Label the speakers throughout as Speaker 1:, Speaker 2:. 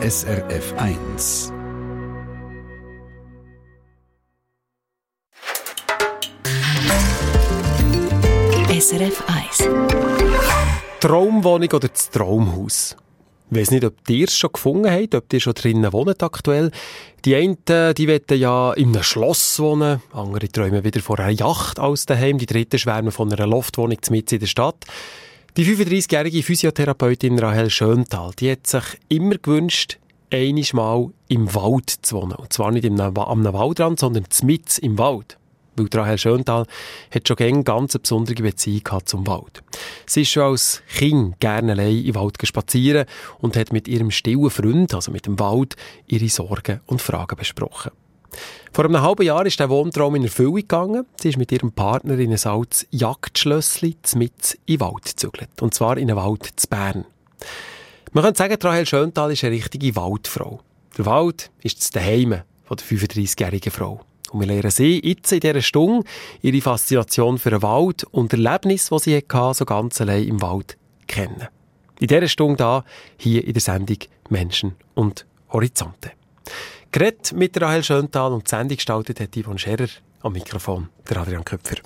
Speaker 1: SRF 1.
Speaker 2: SRF 1.
Speaker 3: Traumwohnung oder das Traumhaus? Ich weiss nicht, ob ihr es schon gefunden habt, ob ihr schon drinnen wohnt aktuell. Die einen, die wollen ja in einem Schloss wohnen, andere träumen wieder von einer Yacht aus daheim, die dritten schwärmen von einer Loftwohnung mitten in der Stadt. Die 35-jährige Physiotherapeutin Rahel Schöntal, die hat sich immer gewünscht, einiges Mal im Wald zu wohnen. Und zwar nicht am Waldrand, sondern mitten im Wald weil Rahel Schöntal hat schon gerne ganz eine besondere Beziehung zum Wald. Sie ist schon als Kind gerne allein im Wald spazieren und hat mit ihrem stillen Freund, also mit dem Wald, ihre Sorgen und Fragen besprochen. Vor einem halben Jahr ist der Wohntraum in Erfüllung gegangen. Sie ist mit ihrem Partner in ein altes Jagdschlössli mit in den Wald gezügelt. Und zwar in einen Wald zu Bern. Man könnte sagen, Rahel Schöntal ist eine richtige Waldfrau. Der Wald ist das Daheim der 35-jährigen Frau. Und wir lernen sie jetzt in dieser Stunde ihre Faszination für den Wald und Erlebnis, die sie hatte, so ganz allein im Wald kennen. In dieser Stunde da, hier in der Sendung Menschen und Horizonte. Gerät mit Rahel Schöntal und die Sendung gestaltet hat Yvonne Scherer am Mikrofon, der Adrian Köpfer.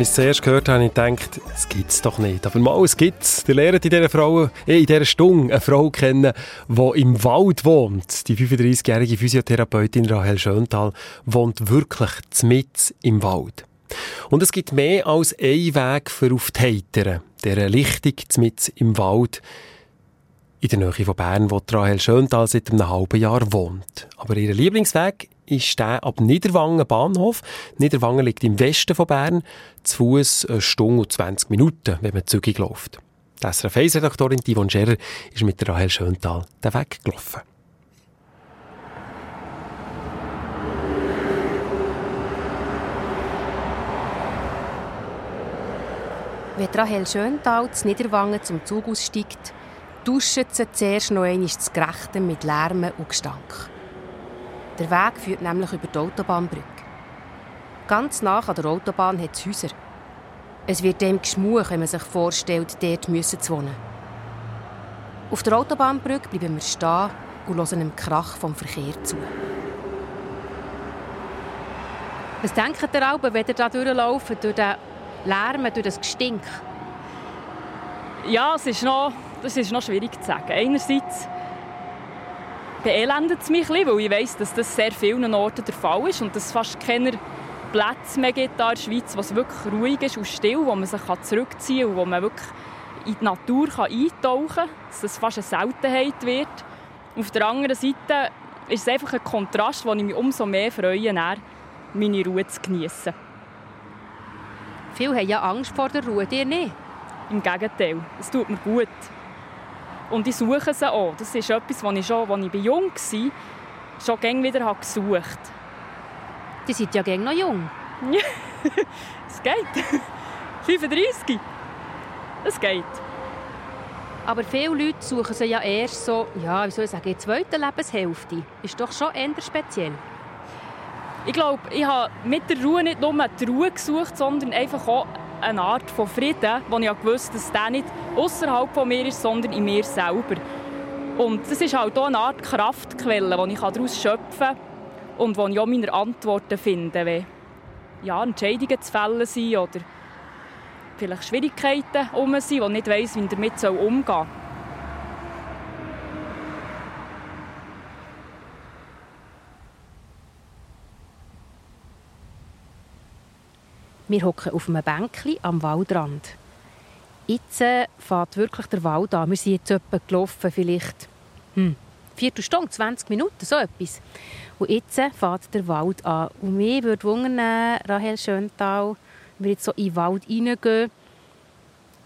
Speaker 3: Als ich es zuerst gehört habe, habe ich gedacht, das gibt es doch nicht. Aber mal, es gibt es. Ihr lernt in dieser, Frau, äh, in dieser Stunde eine Frau kennen, die im Wald wohnt. Die 35-jährige Physiotherapeutin Rahel Schöntal wohnt wirklich mit im Wald. Und es gibt mehr als einen Weg für auf die Heiteren, dieser Lichtung mit im Wald in der Nähe von Bern, wo Rahel Schöntal seit einem halben Jahr wohnt. Aber ihr Lieblingsweg ist der ab Niederwangen Bahnhof. Niederwangen liegt im Westen von Bern, zu Fuß eine Stunde und 20 Minuten, wenn man zügig läuft. Die SRF1-Redaktorin Yvonne Scherer ist mit Rahel Schöntal den Weg gelaufen.
Speaker 4: Wenn Rahel Schöntal zu Niederwangen zum Zug aussteigt, duschen sie zuerst noch einmal das Gerechte mit Lärm und Gestank. Der Weg führt nämlich über die Autobahnbrücke. Ganz nach an der Autobahn hat es Häuser. Es wird dem geschmuch, wenn man sich vorstellt, dort müssen zu wohnen. Auf der Autobahnbrücke bleiben wir stehen und hören dem Krach vom Verkehr zu. Was denkt ihr alle, wenn ihr da durchlauft, durch den Lärm, durch das Gestink?
Speaker 5: Ja, es ist noch, das ist noch schwierig zu sagen. Einerseits beelendet es mich ein bisschen, weil ich weiss, dass das sehr vielen Orten der Fall ist und dass es fast keine Plätze mehr gibt in der Schweiz, wo es wirklich ruhig ist und still, wo man sich zurückziehen kann und wo man wirklich in die Natur eintauchen kann, dass das fast eine Seltenheit wird. Auf der anderen Seite ist es einfach ein Kontrast, wo ich mich umso mehr freue, meine Ruhe zu genießen.
Speaker 4: Viele haben ja Angst vor der Ruhe, dir nicht?
Speaker 5: Im Gegenteil, es tut mir gut. Und ich suche sie auch. Das ist etwas, was ich schon, als ich jung war, schon gäng wieder gesucht habe.
Speaker 4: Die sind ja gäng noch jung.
Speaker 5: es geht. 35. Es geht.
Speaker 4: Aber viele Leute suchen sie ja erst so, ja, wie soll ich sagen, in der zweiten Lebenshälfte. Ist doch schon eher speziell.
Speaker 5: Ich glaube, ich habe mit der Ruhe nicht nur die Ruhe gesucht, sondern einfach auch eine Art von Frieden, wo ich wusste, dass der nicht außerhalb von mir ist, sondern in mir selber. Und das ist halt auch eine Art Kraftquelle, die ich daraus schöpfen kann und wo ich auch meine Antworten finde, wenn ja, Entscheidungen zu fällen sind oder vielleicht Schwierigkeiten um sind, wo ich nicht weiss, wie ich damit umgehen soll.
Speaker 4: Wir hocken auf einem Bänkchen am Waldrand. Jetzt äh, fährt wirklich der Wald an. Wir sind jetzt etwa gelaufen, vielleicht hm, Viertelstunde, 20 Minuten, so etwas. Und jetzt äh, fährt der Wald an. Und mich würde wundern, Rahel Schöntal, wenn wir jetzt so in den Wald reingehen,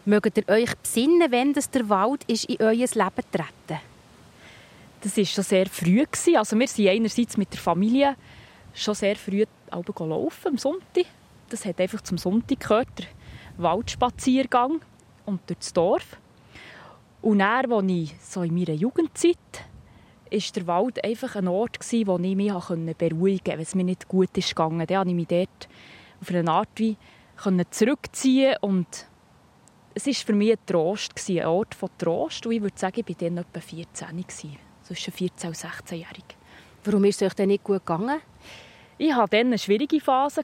Speaker 4: mögt ihr euch besinnen, wenn das der Wald ist, in euer Leben treten?
Speaker 5: Das war schon sehr früh. Also wir sind einerseits mit der Familie schon sehr früh am Sonntag das hat einfach zum Sonntag gehört, der Waldspaziergang und durch das Dorf. Und dann, als ich so in meiner Jugendzeit war der Wald einfach ein Ort, wo ich mich beruhigen konnte, wenn es mir nicht gut ist gegangen. Dann konnte ich mich dort auf eine Art wie zurückziehen und es war für mich ein Trost, ein Ort von Trost. Und ich würde sagen, ich war dann etwa 14, zwischen 14 und 16-jährig.
Speaker 4: Warum ist es euch denn nicht gut gegangen?
Speaker 5: Ich hatte dann eine schwierige Phase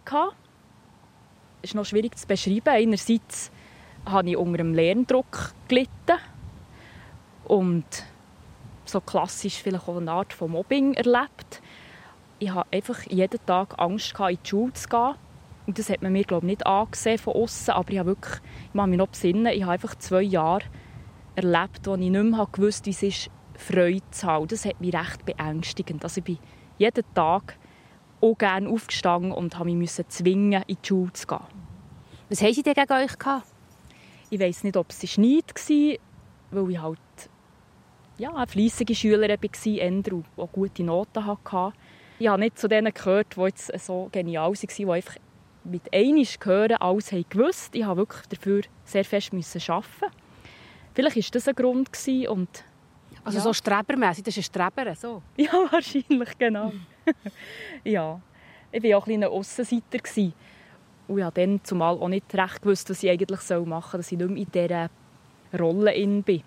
Speaker 5: ist noch schwierig zu beschreiben. Einerseits habe ich unter einem Lerndruck gelitten und so klassisch vielleicht auch eine Art von Mobbing erlebt. Ich hatte einfach jeden Tag Angst, in die Schule zu gehen. Und das hat man mir glaube ich, nicht angesehen von außen, aber ich habe wirklich, ich kann mich noch besinnen, ich habe einfach zwei Jahre erlebt, wo ich nicht mehr gewusst wie es ist, Freude zu haben. Das hat mich recht beängstigend. Also ich bin jeden Tag auch gerne aufgestanden und musste mich zwingen, in die Schule zu gehen.
Speaker 4: Was haben sie denn gegen euch gehabt?
Speaker 5: Ich weiß nicht, ob es Neid war, weil ich halt ja, eine fleissige Schülerin war und auch gute Noten hatte. Ich habe nicht zu denen gehört, die jetzt so genial waren, die einfach mit einmal hören alles haben gewusst. Ich musste wirklich dafür sehr fest arbeiten. Vielleicht war das ein Grund. Und,
Speaker 4: also ja. so strebermässig, das ist ein Streber, so?
Speaker 5: Ja, wahrscheinlich, genau. ja, ich war auch ein kleiner Aussenseiter. Und ich habe dann zumal auch nicht recht gewusst, was ich eigentlich machen soll, dass ich nicht mehr in dieser Rolle in bin.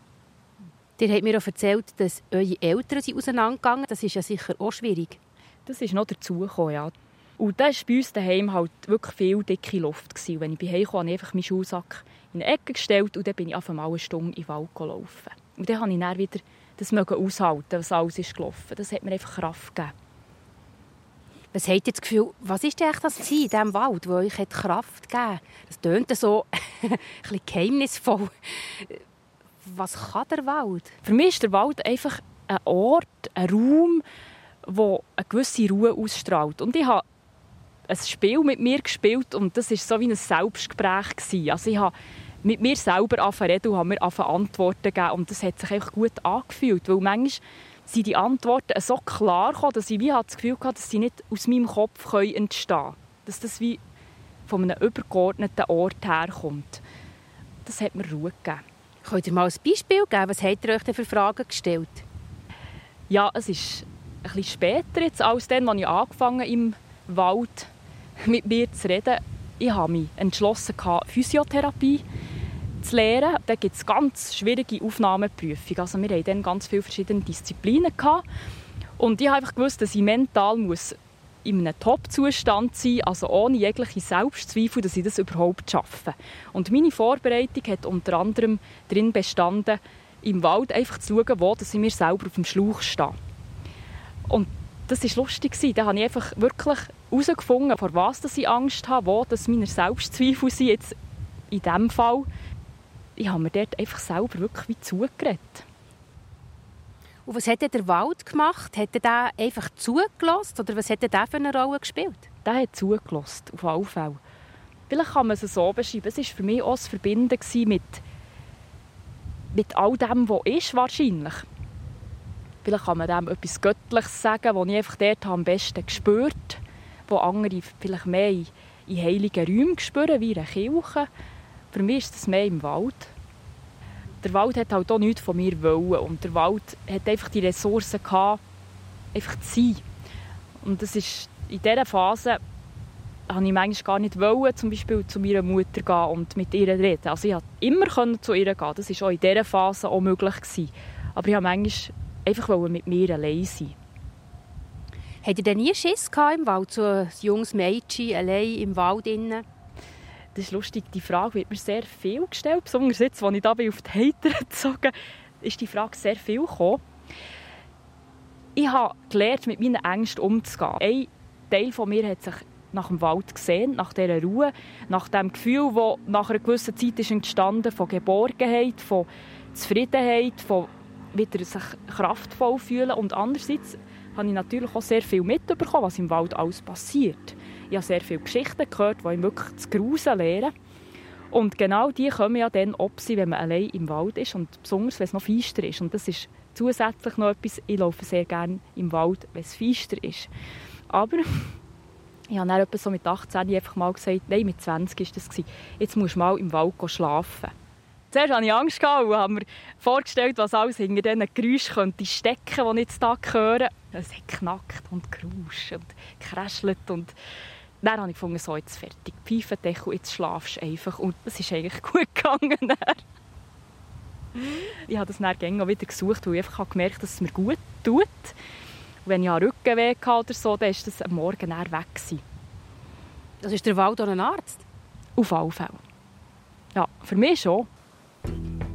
Speaker 4: Ihr habt mir auch erzählt, dass eure Eltern sind auseinandergegangen Das ist ja sicher auch schwierig.
Speaker 5: Das ist noch dazugekommen, ja. Und da war bei uns daheim halt wirklich viel dicke Luft. Gewesen. Wenn ich bei Hause kam, habe ich einfach meinen Schuhsack in eine Ecke gestellt und dann bin ich auf einmal eine Stunde in den Wald gelaufen. Und dann habe ich dann wieder das aushalten, was alles ist gelaufen. Das hat mir einfach Kraft gegeben.
Speaker 4: Was habt ihr das Gefühl, was ist denn das in diesem Wald, das euch Kraft gegeben hat? Das tönt so ein geheimnisvoll. Was kann der Wald?
Speaker 5: Für mich ist der Wald einfach ein Ort, ein Raum, der eine gewisse Ruhe ausstrahlt. Und ich habe ein Spiel mit mir gespielt und das war so wie ein Selbstgespräch. Also ich habe mit mir selber angefangen und habe mir Antworten gegeben und das hat sich einfach gut angefühlt, weil manchmal sind die Antworten so klar gekommen, dass ich wie das Gefühl hatte, dass sie nicht aus meinem Kopf entstehen können. Dass das wie von einem übergeordneten Ort herkommt. das hat mir Ruhe gegeben.
Speaker 6: Könnt ihr mal ein Beispiel geben? Was habt ihr euch denn für Fragen gestellt?
Speaker 5: Ja, es ist ein bisschen später jetzt als dann, als ich angefangen im Wald mit mir zu reden. Ich habe mich entschlossen, Physiotherapie zu lernen. Da gibt es ganz schwierige Aufnahmeprüfungen. Also wir hatten dann ganz viele verschiedene Disziplinen. Gehabt. Und ich habe einfach gewusst, dass ich mental muss in einem Top-Zustand sein muss, also ohne jegliche Selbstzweifel, dass ich das überhaupt schaffe. Und meine Vorbereitung hat unter anderem darin bestanden, im Wald einfach zu schauen, wo dass ich mir selber auf dem Schlauch stehe. Und das war lustig. Da habe ich einfach wirklich herausgefunden, vor was ich Angst habe, wo dass meine Selbstzweifel sind. Jetzt in diesem Fall ich habe mir dort einfach selber wirklich wie zugeredet.
Speaker 6: Und was hat der Wald gemacht? Hat er da einfach zugelassen oder was hat er für eine Rolle gespielt?
Speaker 5: Der hat zugelassen, auf alle Fälle. Vielleicht kann man es so beschreiben. Es war für mich auch das Verbinden mit, mit all dem, was ist, wahrscheinlich. Vielleicht kann man dem etwas Göttliches sagen, das ich einfach dort am besten gespürt habe, wo andere vielleicht mehr in, in heiligen Räumen spüren, wie in einer Kirche. Für mich ist das mehr im Wald. Der Wald hat halt auch nichts von mir wollen. Und der Wald hat einfach die Ressourcen gehabt, einfach zu sein. Und das ist in dieser Phase habe ich manchmal gar nicht wollen, zum Beispiel zu meiner Mutter gehen und mit ihr reden. Also ich konnte immer zu ihr gehen. Das war auch in dieser Phase auch möglich. Gewesen. Aber ich wollte manchmal einfach mit mir allein sein.
Speaker 6: Habt ihr denn nie Schiss im Wald, so ein junges Mädchen allein im Wald? Innen?
Speaker 5: Das ist lustig, die Frage wird mir sehr viel gestellt. Besonders jetzt, als ich da bin auf die Hater gezogen ist die Frage sehr viel gekommen. Ich habe gelernt, mit meinen Ängsten umzugehen. Ein Teil von mir hat sich nach dem Wald gesehen, nach dieser Ruhe, nach dem Gefühl, das nach einer gewissen Zeit ist entstanden von Geborgenheit, von Zufriedenheit, von wieder sich kraftvoll fühlen. Und andererseits habe ich natürlich auch sehr viel mitbekommen, was im Wald alles passiert. Ich habe sehr viele Geschichten gehört, die ich wirklich zu grusen lehren. Und genau die kommen ja dann ob sie, wenn man allein im Wald ist und besonders, wenn es noch feister ist. Und das ist zusätzlich noch etwas, ich laufe sehr gerne im Wald, wenn es feister ist. Aber ich habe dann so mit 18 einfach mal gesagt, nein, mit 20 war das, jetzt musst du mal im Wald schlafen. Zuerst hatte ich Angst und habe mir vorgestellt, was alles hinter diesen Geräuschen könnte stecken, die ich jetzt hier höre. Es hat knackt und gerauscht und gekräschelt und dann habe ich gefunden, so, jetzt fertig, Pfeifendeckel, jetzt schlafst du einfach. Und es ist eigentlich gut gegangen. ich habe das dann auch wieder gesucht, weil ich einfach gemerkt habe, dass es mir gut tut. Und wenn ich einen Rückenweh hatte oder so, dann war das am Morgen dann weg. Gewesen.
Speaker 6: Das ist der Wald ein Arzt?
Speaker 5: Auf alle Fälle. Ja, für mich schon.
Speaker 7: Bye.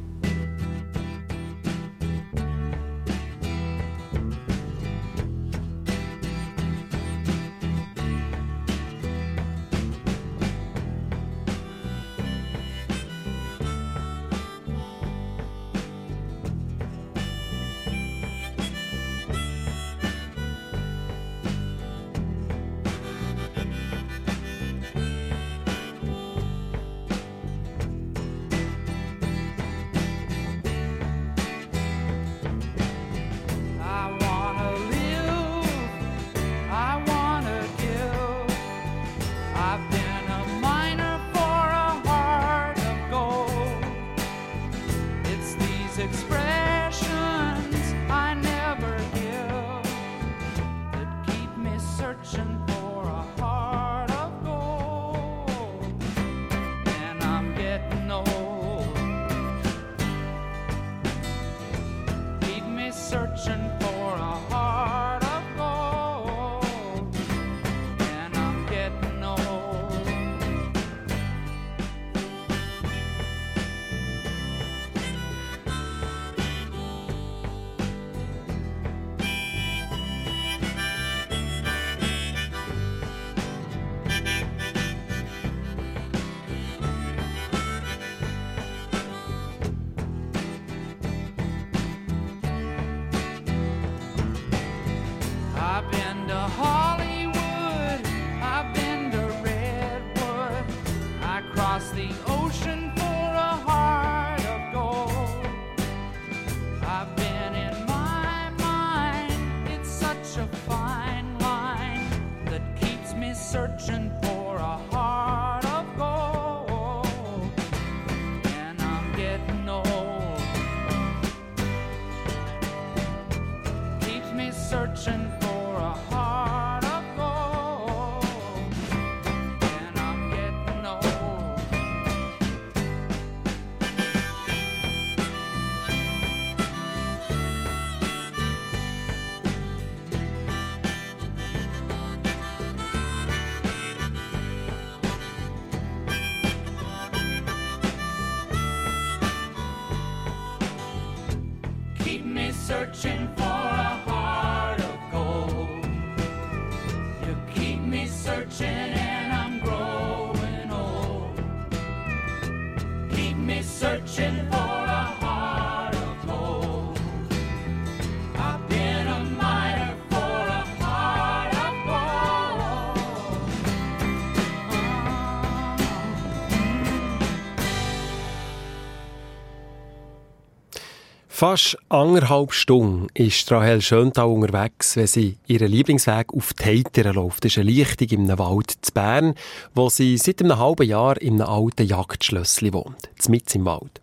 Speaker 7: Keep me searching for a
Speaker 3: Fast anderthalb Stunden ist Rahel Schöntal unterwegs, wenn sie ihren Lieblingsweg auf die Heiteren läuft. Das ist eine Lichtung in einem Wald zu Bern, wo sie seit einem halben Jahr in einem alten Jagdschlössli wohnt, mitten im Wald.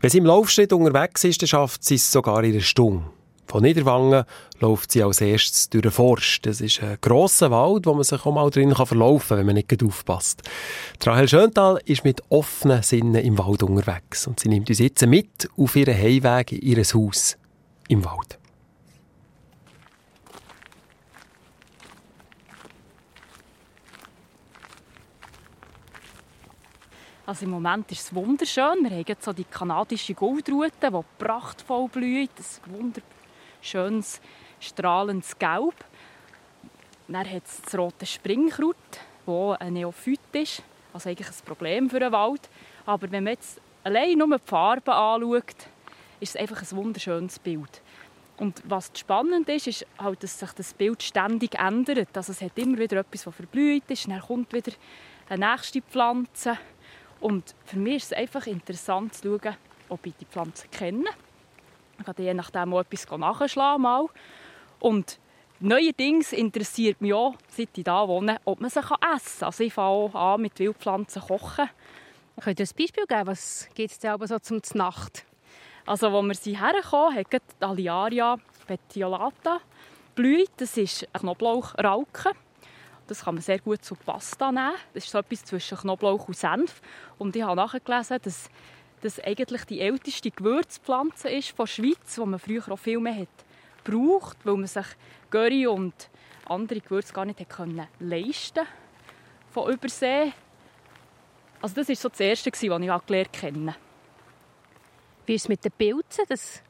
Speaker 3: Wenn sie im Laufschritt unterwegs ist, dann schafft sie es sogar in einer Stunde. Von Niederwangen läuft sie als erstes durch den Forst. Das ist ein grosser Wald, wo man sich auch mal drin verlaufen kann, wenn man nicht aufpasst. Rahel Schöntal ist mit offenen Sinnen im Wald unterwegs und sie nimmt uns jetzt mit auf ihren Heimweg in ihr Haus im Wald.
Speaker 5: Also im Moment ist es wunderschön. Wir haben jetzt so die kanadische Goldrute, die prachtvoll blüht. Ein wunderschönes, strahlendes Gelb. Dann hat es das rote Springkraut, das ein Neophyt ist. Also eigentlich ein Problem für den Wald. Aber wenn man jetzt allein nur die Farben anschaut, ist es einfach ein wunderschönes Bild. Und was spannend ist, ist halt, dass sich das Bild ständig ändert. Also es hat immer wieder etwas, das verblüht ist, dann kommt wieder eine nächste Pflanze. Und für mich ist es einfach interessant zu schauen, ob ich die Pflanzen kenne. Kann je nachdem auch etwas nachschlagen. Mal. Und neuerdings interessiert mich auch, seit ich hier wohne, ob man sie essen kann. Also ich fange auch an mit Wildpflanzen zu kochen.
Speaker 6: Könnt ihr ein Beispiel geben? Was gibt es denn so zum Nacht?
Speaker 5: Also, wo wir sie herkamen, hat die Aliaria petiolata blüht. Das ist ein Knoblauchrauke. Das kann man sehr gut zu Pasta nehmen. Das ist so etwas zwischen Knoblauch und Senf. Und ich habe nachgelesen, dass das eigentlich die älteste Gewürzpflanze ist von der Schweiz, die man früher auch viel mehr hat gebraucht, weil man sich Curry und andere Gewürze gar nicht können leisten von Übersee. Also das war so das Erste, was ich gelernt habe.
Speaker 6: Wie ist es mit den Pilzen? Das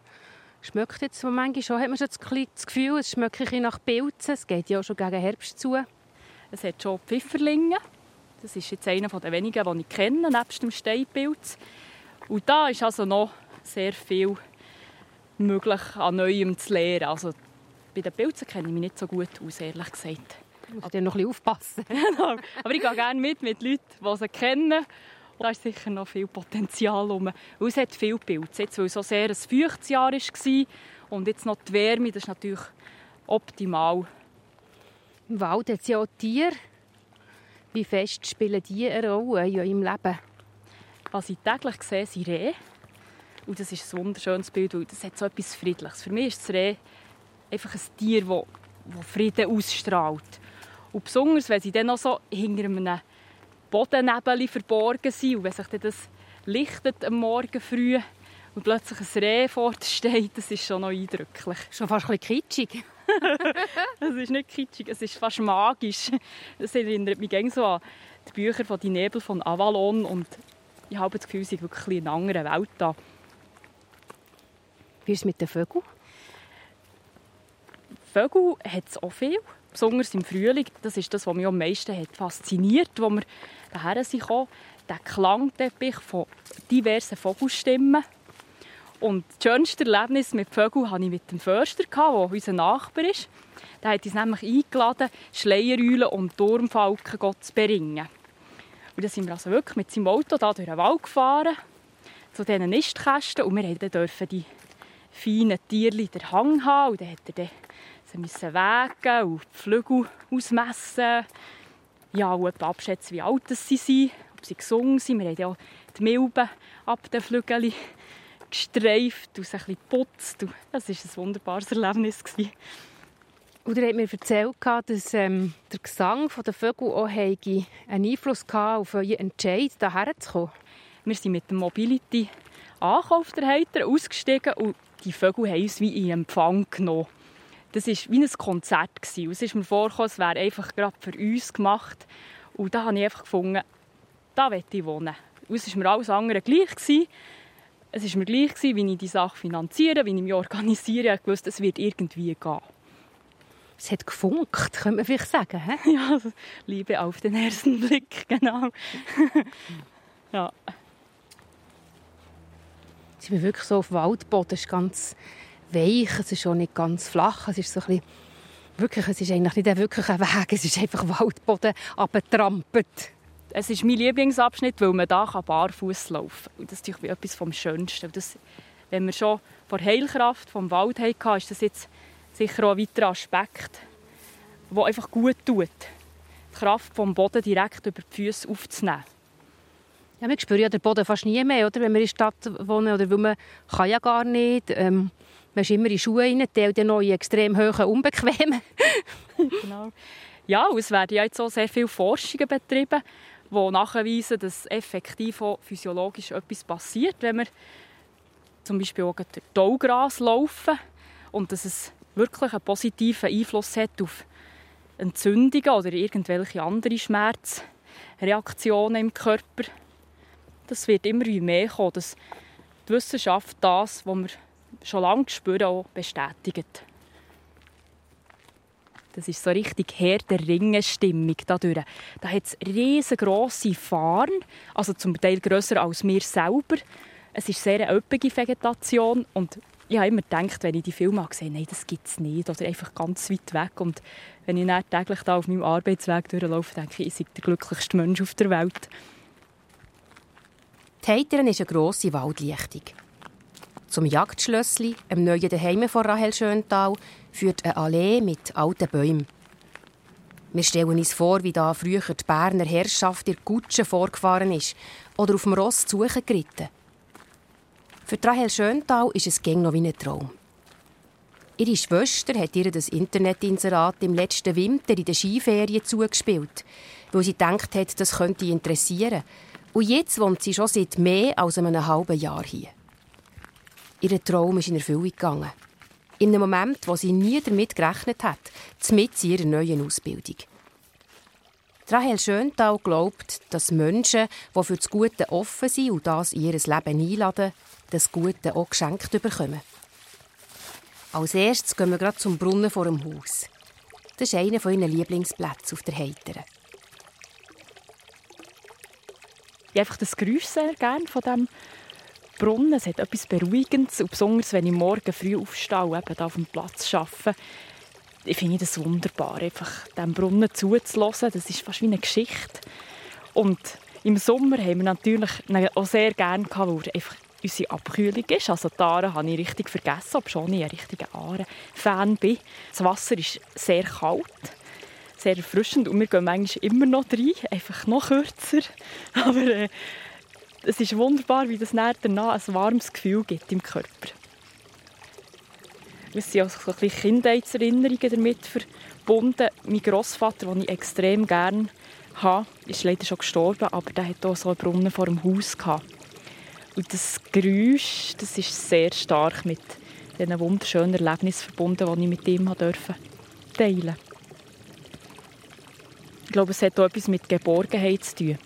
Speaker 6: schmeckt jetzt manchmal schon, hat man schon das Gefühl, es schmeckt ein bisschen nach Pilzen. Es geht ja auch schon gegen Herbst zu.
Speaker 5: Es hat schon Pfifferlinge. Das ist jetzt einer der wenigen, die ich kenne, nebst dem Steinpilz. Und da ist also noch sehr viel möglich an Neuem zu lernen. Also bei den Pilzen kenne ich mich nicht so gut aus, ehrlich gesagt.
Speaker 6: Du musst ja noch ein bisschen aufpassen.
Speaker 5: Aber ich gehe gerne mit mit Leuten, die sie kennen. Und da ist sicher noch viel Potenzial rum. Und es hat viel Pilze. Jetzt, weil es so sehr ein feuchtes Jahr war und jetzt noch die Wärme, das ist natürlich optimal.
Speaker 6: Im Wald hat es ja auch Tiere. Wie fest spielen die eine Rolle in eurem Leben?
Speaker 5: Was ich täglich sehe, sind Rehe. Und das ist ein wunderschönes Bild, weil das hat so etwas Friedliches. Für mich ist das Reh einfach ein Tier, das, das Frieden ausstrahlt. Und besonders, wenn sie dann noch so hinter einem Bodennebel verborgen sind und wenn sich dann das lichtet am Morgen früh und plötzlich ein Reh vor dir steht, das ist schon noch eindrücklich.
Speaker 6: Schon fast ein bisschen kitschig.
Speaker 5: Es ist nicht kitschig, es ist fast magisch. Das erinnert mich so an die Bücher von «Die Nebel von Avalon» und ich habe das Gefühl, sie sind wirklich in einer anderen Welt da.
Speaker 6: Wie ist es mit den Vögeln?
Speaker 5: Vögel hat es auch viel, besonders im Frühling. Das ist das, was mich am meisten hat fasziniert, als wir hierher sind. Der Klangteppich von diversen Vogelstimmen. Und das schönste Erlebnis mit Vögeln hatte ich mit dem Förster, der unser Nachbar ist. Der hat uns nämlich eingeladen, Schleiereulen und Turmfalken zu beringen. Und dann sind wir also wirklich mit seinem Auto da durch den Wald gefahren, zu diesen Nistkästen. Und wir durften die feinen Tierchen den Hang haben. Und dann musste er sie müssen wägen und die Flügel ausmessen. Ja, und abschätzen, wie alt sie sind, ob sie gesungen sind. Wir haben auch die Milben ab den Flügeln gestreift und sie ein bisschen geputzt. Das war ein wunderbares Erlebnis.
Speaker 6: Und er hat mir erzählt, dass ähm, der Gesang der Vögel auch einen Einfluss auf euren Entscheid, hierher zu kommen.
Speaker 5: Wir sind mit dem Mobility angekommen auf der Heiter, ausgestiegen und die Vögel haben uns wie in Empfang genommen. Das war wie ein Konzert. Es ist mir vorgekommen, es wäre einfach gerade für uns gemacht. Und da habe ich einfach gefunden, da will ich wohnen. Es war mir alles andere gleich. Es war mir gleich, wie ich die Sache finanziere, wie ich mich organisiere. Ich wusste, es wird irgendwie gehen.
Speaker 6: Es hat gefunkt, könnte man vielleicht sagen. He?
Speaker 5: Ja, also Liebe auf den ersten Blick, genau. ja.
Speaker 6: Sie sind wirklich so auf Waldboden. Es ist ganz weich, es ist auch nicht ganz flach. Es ist so ein bisschen, wirklich, es ist eigentlich nicht wirklich ein Weg, es ist einfach Waldboden abgetrampelt.
Speaker 5: Es ist mein Lieblingsabschnitt, weil man da barfuß laufen kann. Und das ist etwas vom Schönsten. Das, wenn wir schon vor Heilkraft vom Wald hatten, ist das jetzt sicher auch ein weiterer Aspekt, der einfach gut tut. Die Kraft vom Boden direkt über die Füße aufzunehmen.
Speaker 6: Ja, wir spüren ja den Boden fast nie mehr, oder? wenn wir in der Stadt wohnen. Oder weil man kann ja gar nicht. Ähm, man ist immer in Schuhe rein, die dann noch in extrem hohen unbequem.
Speaker 5: genau. Ja, es werden ja jetzt auch sehr viele Forschungen betrieben, die nachweisen, dass effektiv auch physiologisch etwas passiert, wenn wir zum Beispiel auch durch Taugras laufen und dass es wirklich einen positiven Einfluss hat auf Entzündungen oder irgendwelche andere Schmerzreaktionen im Körper. Das wird immer mehr kommen, dass die Wissenschaft das, was wir schon lange spüren, auch bestätigt. Das ist so richtig Herr der Ringe-Stimmung dadurch. Da hat es riesengroße Farn, also zum Teil grösser als wir selber. Es ist sehr eine üppige Vegetation und ich habe immer gedacht, wenn ich die Filme gesehen, nein, das gibt es nicht oder einfach ganz weit weg. Und wenn ich dann täglich da auf meinem Arbeitsweg durchlaufe, denke ich, ich sei der glücklichste Mensch auf der Welt.
Speaker 4: Heiteren ist eine grosse Waldlichtung. Zum Jagdschlössli, einem neuen Daheim von Rahel Schöntal, führt eine Allee mit alten Bäumen. Wir stellen uns vor, wie da früher die Berner Herrschaft in Kutsche vorgefahren ist oder auf dem Ross zu geritten. Für Rahel Schöntal ist es gäng noch wie ein Traum. Ihre Schwester hat ihr das Internetinserat im letzten Winter in den Skiferien zugespielt, weil sie gedacht hat, das könnte sie interessieren. Und jetzt wohnt sie schon seit mehr als einem halben Jahr hier. Ihr Traum ist in Erfüllung gegangen. In einem Moment, wo sie nie damit gerechnet hat, mit ihrer neuen Ausbildung. Rahel Schöntal glaubt, dass Menschen, die für das Gute offen sind und das in ihr Leben einladen, das Gute auch geschenkt bekommen. Als erstes gehen wir gerade zum Brunnen vor dem Haus. Das ist einer von ihren Lieblingsplätzen auf der Heiteren.
Speaker 5: Ich einfach das Geräusch sehr gerne von dem Brunnen. Es hat etwas Beruhigendes. Besonders, wenn ich morgen früh aufstehe und eben auf dem Platz arbeite, ich finde das wunderbar, einfach dem Brunnen zuzulassen. Das ist fast wie eine Geschichte. Und im Sommer haben wir natürlich auch sehr gerne gehabt, weil er einfach unsere Abkühlung ist. Also die Aare habe ich richtig vergessen, obwohl ich ein richtiger Aare-Fan bin. Das Wasser ist sehr kalt, sehr erfrischend und wir gehen manchmal immer noch rein, einfach noch kürzer. Aber äh, es ist wunderbar, wie das danach ein warmes Gefühl gibt im Körper. Es sind auch so ein bisschen Kindheitserinnerungen damit verbunden. Mein Großvater, den ich extrem gerne habe, ist leider schon gestorben, aber der hat auch so einen Brunnen vor dem Haus gehabt. Und das Geräusch, das ist sehr stark mit diesen wunderschönen Erlebnissen verbunden, die ich mit ihm durfte teilen. Ich glaube, es hat auch etwas mit Geborgenheit zu tun.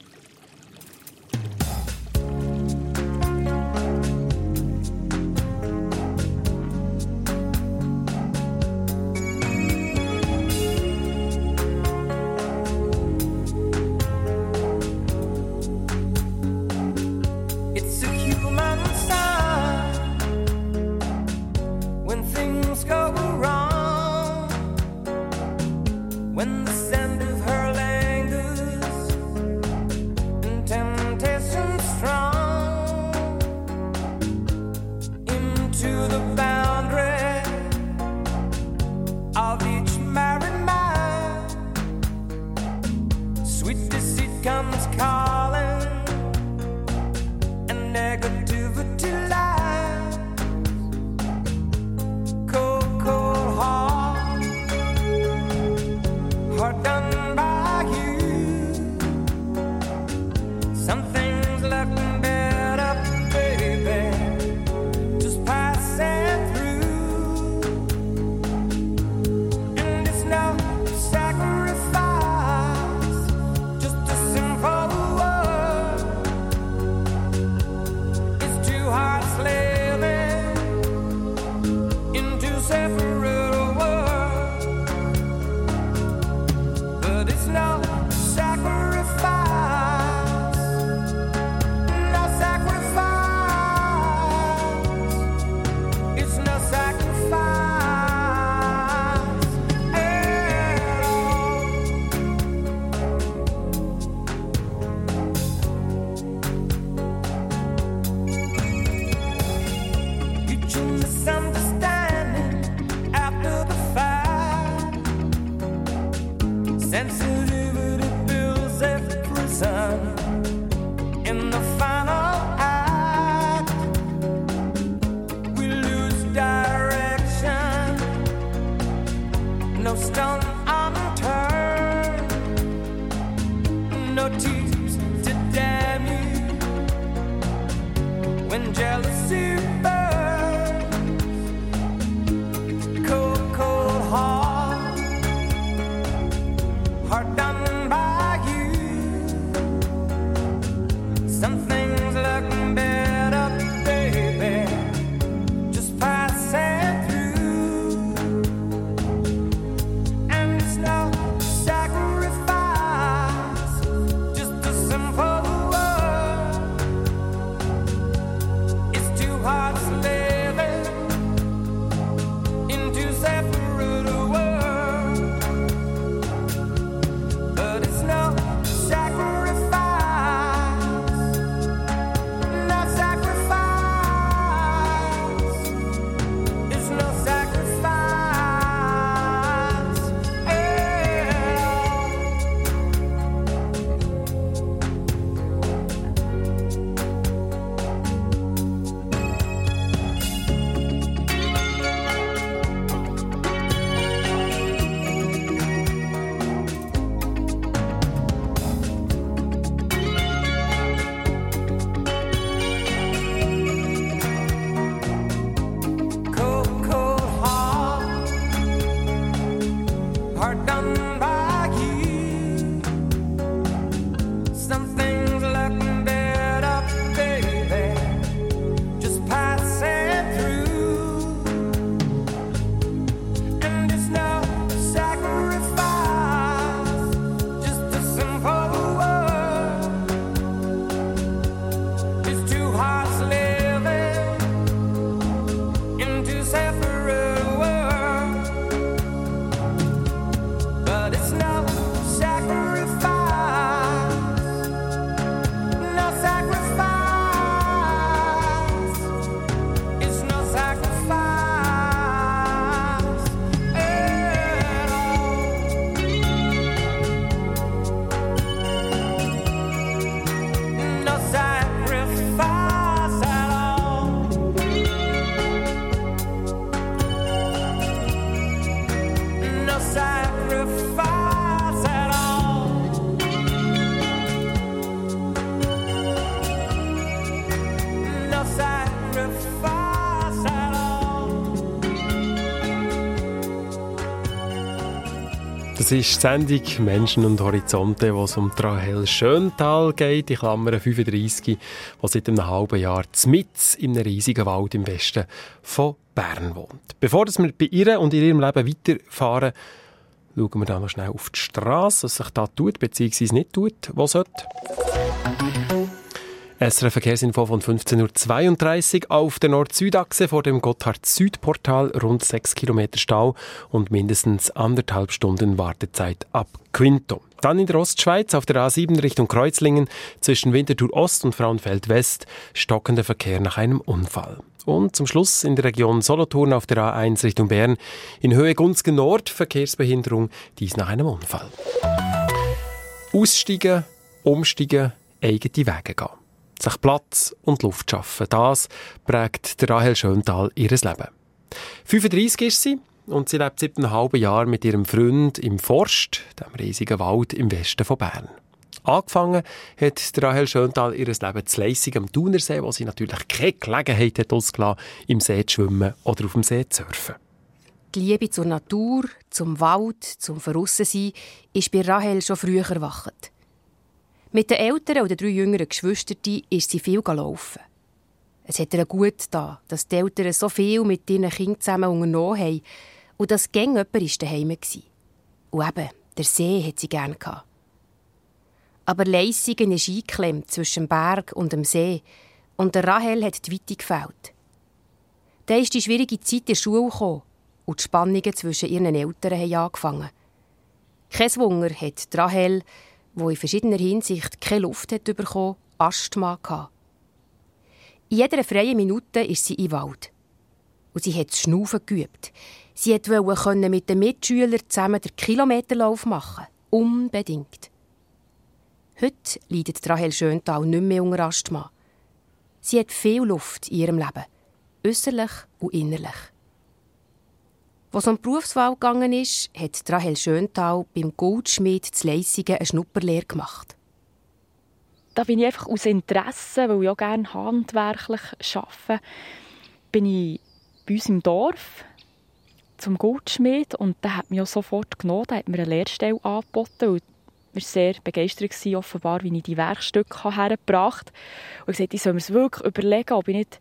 Speaker 8: Sensitive
Speaker 3: Das ist die Sendung Menschen und Horizonte, wo es um die Rahel Schöntal geht, die Klammer 35, die seit einem halben Jahr mitten in einem riesigen Wald im Westen von Bern wohnt. Bevor wir bei ihr und in ihrem Leben weiterfahren, schauen wir da noch schnell auf die Straße, was sich da tut, beziehungsweise nicht tut, was sollte. SRF Verkehrsinfo von 15.32 Uhr auf der Nord-Süd-Achse vor dem Gotthard-Süd-Portal rund 6 Kilometer Stau und mindestens anderthalb Stunden Wartezeit ab Quinto. Dann in der Ostschweiz auf der A7 Richtung Kreuzlingen zwischen Winterthur Ost und Frauenfeld West stockender Verkehr nach einem Unfall. Und zum Schluss in der Region Solothurn auf der A1 Richtung Bern in Höhe Gunzgen Nord Verkehrsbehinderung, dies nach einem Unfall. Aussteigen, umsteigen, eigene Wege gehen. Sich Platz und Luft schaffen, das prägt der Rahel Schöntal ihres Leben. 35 ist sie und sie lebt seit einem halben Jahr mit ihrem Freund im Forst, dem riesigen Wald im Westen von Bern. Angefangen hat Rahel Schöntal ihr Leben zu Leissig am Thunersee, wo sie natürlich keine Gelegenheit hat ausgelassen, im See zu schwimmen oder auf dem See zu surfen.
Speaker 4: Die Liebe zur Natur, zum Wald, zum Verussensein ist bei Rahel schon früher erwacht. Mit den älteren und den drei jüngeren Geschwistern ist sie viel gelaufen. Es hat ihr gut getan, dass die Eltern so viel mit ihren Kindern zusammen unternommen haben und dass gäng jemand ist daheim war. Und eben, Der See hat sie gern gehabt. Aber Leissingen ist eingeklemmt zwischen dem Berg und dem See und der Rahel hat die Weite gefällt. Dann ist die schwierige Zeit in der Schule gekommen und die Spannungen zwischen ihren Eltern haben angefangen. Kein Wunder hat Rahel, die in verschiedener Hinsicht keine Luft hat bekommen, Asthma gehabt. In jeder freien Minute ist sie im Wald. Und sie hat das Schnaufen geübt. Sie wollte mit den Mitschülern zusammen den Kilometerlauf machen. Unbedingt. Heute leidet Rahel Schöntal nicht mehr unter Asthma. Sie hat viel Luft in ihrem Leben. Äußerlich und innerlich. Als es um die gegangen ist, hat Rahel Schöntal beim Goldschmied zu Leissingen eine Schnupperlehre gemacht.
Speaker 5: Da bin ich einfach aus Interesse, weil ich auch gerne handwerklich arbeite, bin ich bei uns im Dorf zum Goldschmied und der hat mich auch sofort genommen, der hat mir eine Lehrstelle angeboten und waren sehr begeistert, gewesen, offenbar, wie ich die Werkstücke hergebracht habe. Und gesagt, ich soll mir wirklich überlegen, ob ich nicht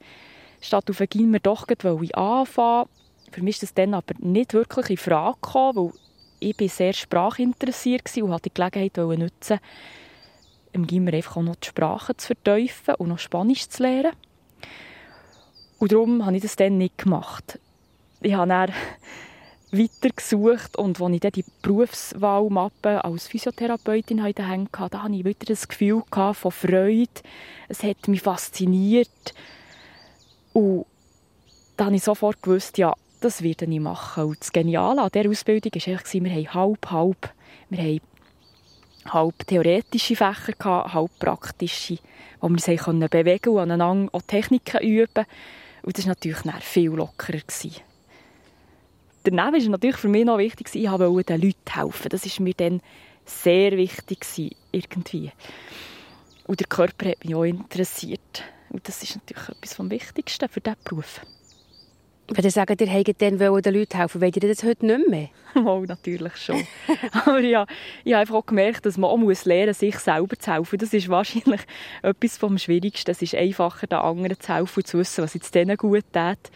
Speaker 5: statt auf ein Gimmer doch anfangen Für mich ist das dann aber nicht wirklich in Frage gekommen, weil ich bin sehr sprachinteressiert war und hatte die Gelegenheit nutzen, im Gimmer einfach auch noch die Sprache zu vertiefen und noch Spanisch zu lernen. Und darum habe ich das dann nicht gemacht. Ich habe dann weitergesucht und als ich dann die Berufswahlmappe als Physiotherapeutin hatte, hatte ich wieder das Gefühl von Freude. Es hat mich fasziniert. Und da habe ich sofort gewusst, ja, das werde ich machen. Und das Geniale an dieser Ausbildung war einfach, wir halb, halb. Wir halb theoretische Fächer, gehabt, halb praktische, wo wir uns haben bewegen und aneinander auch Techniken üben Und das war natürlich dann viel lockerer. Daneben war natürlich für mich noch wichtig, ich wollte den Leuten helfen. Das war mir dann sehr wichtig, irgendwie. Und der Körper hat mich auch interessiert. Und das ist natürlich etwas vom Wichtigsten für diesen Beruf.
Speaker 4: Wenn ihr sagt, ihr hättet dann den Leuten helfen wollt ihr das heute nicht mehr?
Speaker 5: Mal, natürlich schon. Aber ja, ich habe einfach auch gemerkt, dass man auch muss lernen muss, sich selber zu helfen. Das ist wahrscheinlich etwas vom Schwierigsten. Es ist einfacher, den anderen zu helfen und zu wissen, was jetzt denen gut tut.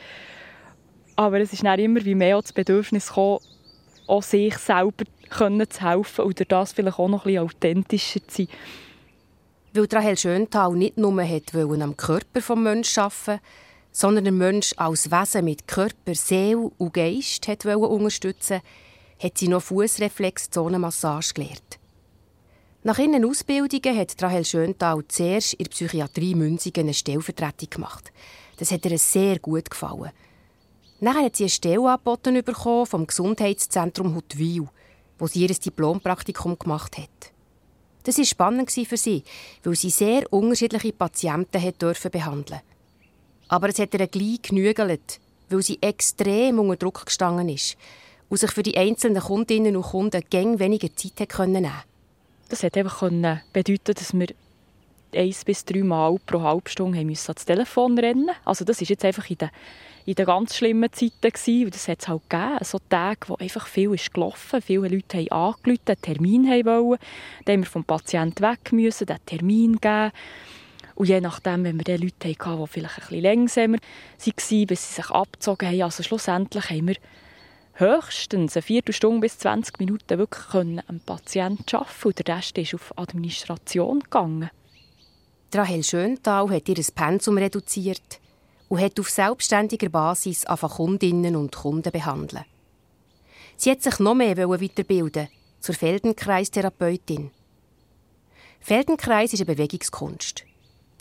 Speaker 5: Aber es ist dann immer wie mehr das Bedürfnis gekommen, auch sich selber können zu helfen und durch das vielleicht auch noch ein bisschen authentischer zu sein.
Speaker 4: Weil Rahel Schöntal nicht nur wollte am Körper des Menschen arbeiten sondern den Mensch als Wesen mit Körper, Seele und Geist wollte unterstützen, hat sie noch Fußreflexzonenmassage gelernt. Nach ihren Ausbildungen hat Rahel Schöntal zuerst in der Psychiatrie Münzigen eine Stellvertretung gemacht. Das hat ihr sehr gut gefallen. Nachher hat sie eine Stelle angeboten bekommen vom Gesundheitszentrum Huttwil, wo sie ihr Diplompraktikum gemacht hat. Das war spannend für sie, weil sie sehr unterschiedliche Patienten behandeln durfte. Aber es hat ihr gleich genügelt, weil sie extrem unter Druck gestanden ist und sich für die einzelnen Kundinnen und Kunden gäng weniger Zeit nehmen. Konnte.
Speaker 5: Das hat einfach bedeuten, dass wir eins bis drei Mal pro halbe Stunde haben müssen ans Telefon rennen. Also das ist jetzt einfach in den, in den ganz schlimmen Zeiten gewesen, das hat es halt gegeben, so Tage, wo einfach viel ist gelaufen, viele Leute haben angerufen, einen Termin haben wollen, dann haben wir vom Patienten weg müssen, den Termin geben und je nachdem, wenn wir dann Leute hatten, die vielleicht ein bisschen langsamer waren, bis sie sich abgezogen haben, also schlussendlich haben wir höchstens eine Viertelstunde bis 20 Minuten wirklich können am Patienten arbeiten und der Rest ist auf Administration gegangen.
Speaker 4: Rahel Schöntal hat ihr Pensum reduziert und hat auf selbstständiger Basis angefangen Kundinnen und Kunden behandeln. Sie hat sich noch mehr weiterbilden zur Feldenkreistherapeutin. Feldenkreis ist eine Bewegungskunst.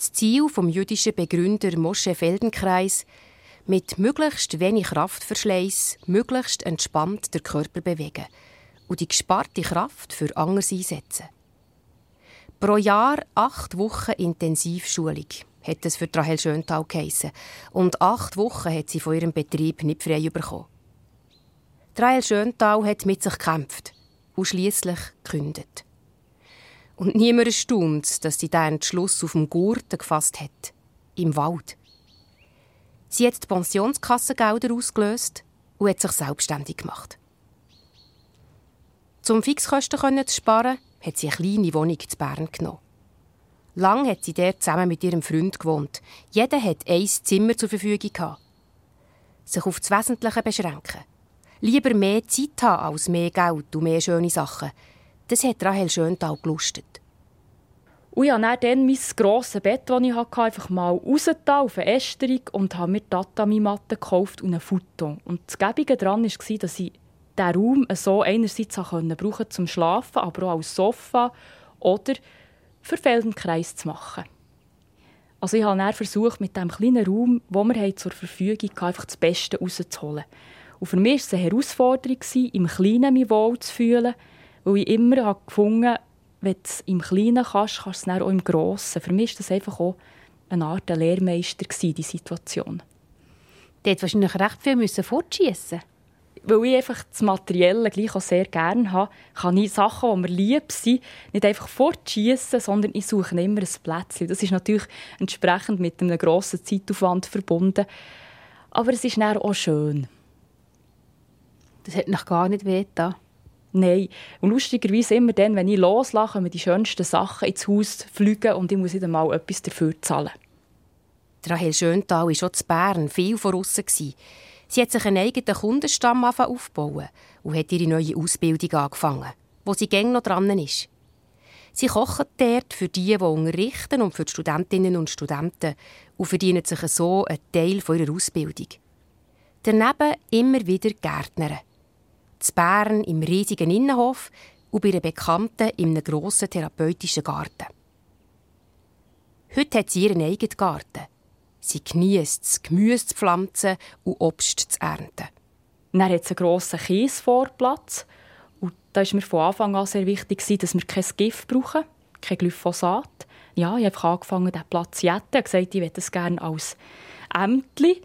Speaker 4: Das Ziel vom jüdischen Begründer Moshe Feldenkreis mit möglichst wenig Kraftverschleiß möglichst entspannt den Körper bewegen und die gesparte Kraft für anderes einsetzen. Pro Jahr acht Wochen Intensivschulung hat es für Rahel Schöntal geheissen. Und acht Wochen hat sie von ihrem Betrieb nicht frei bekommen. Rahel Schöntal hat mit sich gekämpft und schliesslich gekündigt. Und niemand erstaunt, dass sie diesen Entschluss auf dem Gurten gefasst hat. Im Wald. Sie hat die Pensionskassengelder ausgelöst und hat sich selbstständig gemacht. Um Fixkosten zu sparen, hat sie eine kleine Wohnung zu Bern genommen. Lang hat sie dort zusammen mit ihrem Freund gewohnt. Jeder hat ein Zimmer zur Verfügung gehabt. Sich auf das Wesentliche beschränken. Lieber mehr Zeit haben als mehr Geld und mehr schöne Sachen. Das hat Rahel Schöntal gelustet.
Speaker 5: Und ich habe dann mein grosses Bett, das ich hatte, einfach mal rausgetan auf eine Ästerung und habe mir Tatami-Matte gekauft und einen Futon. Und das Gäbige daran war, dass ich diesen Raum so einerseits brauchen konnte zum Schlafen, aber auch als Sofa oder für Feldenkreis zu machen. Also ich habe dann versucht, mit diesem kleinen Raum, den wir zur Verfügung hatten, einfach das Beste rauszuholen. Und für mich war es eine Herausforderung, im Kleinen mich wohl zu fühlen, weil ich immer habe gefunden habe, wenn du es im Kleinen kannst, kannst du es dann auch im Grossen. Für mich war das einfach auch eine Art Lehrmeister, gewesen, die Situation.
Speaker 6: Der hat wahrscheinlich recht viel müssen fortschießen.
Speaker 5: Weil ich einfach das Materielle gleich auch sehr gerne habe, kann ich Sachen, die mir lieb sind, nicht einfach fortschießen, sondern ich suche immer ein Plätzchen. Das ist natürlich entsprechend mit einem grossen Zeitaufwand verbunden. Aber es ist dann auch schön.
Speaker 6: Das hat noch gar nicht weh.
Speaker 5: Nein. Und lustigerweise immer dann, wenn ich loslache, kommen die schönsten Sachen ins Haus fliegen und ich muss nicht einmal etwas dafür zahlen.
Speaker 4: Rahel Schöntal war schon zu Bern viel voraus. Sie hat sich einen eigenen Kundenstamm aufbauen und hat ihre neue Ausbildung angefangen, wo sie gäng noch dran ist. Sie kocht dort für die, die unterrichten und für die Studentinnen und Studenten und verdienen sich so einen Teil ihrer Ausbildung. Daneben immer wieder Gärtnern. Zu Bern im riesigen Innenhof und bei einer Bekannten in einem grossen therapeutischen Garten. Heute hat sie ihren eigenen Garten. Sie genießt es, Gemüse zu pflanzen und Obst zu ernten.
Speaker 5: Dann hat es einen grossen Kiesvorplatz. Und da war mir von Anfang an sehr wichtig, dass wir kein Gift brauchen, kein Glyphosat. Ja, ich habe angefangen, diesen Platz zu jetten. Ich habe gesagt, ich möchte das gerne als Ämtli.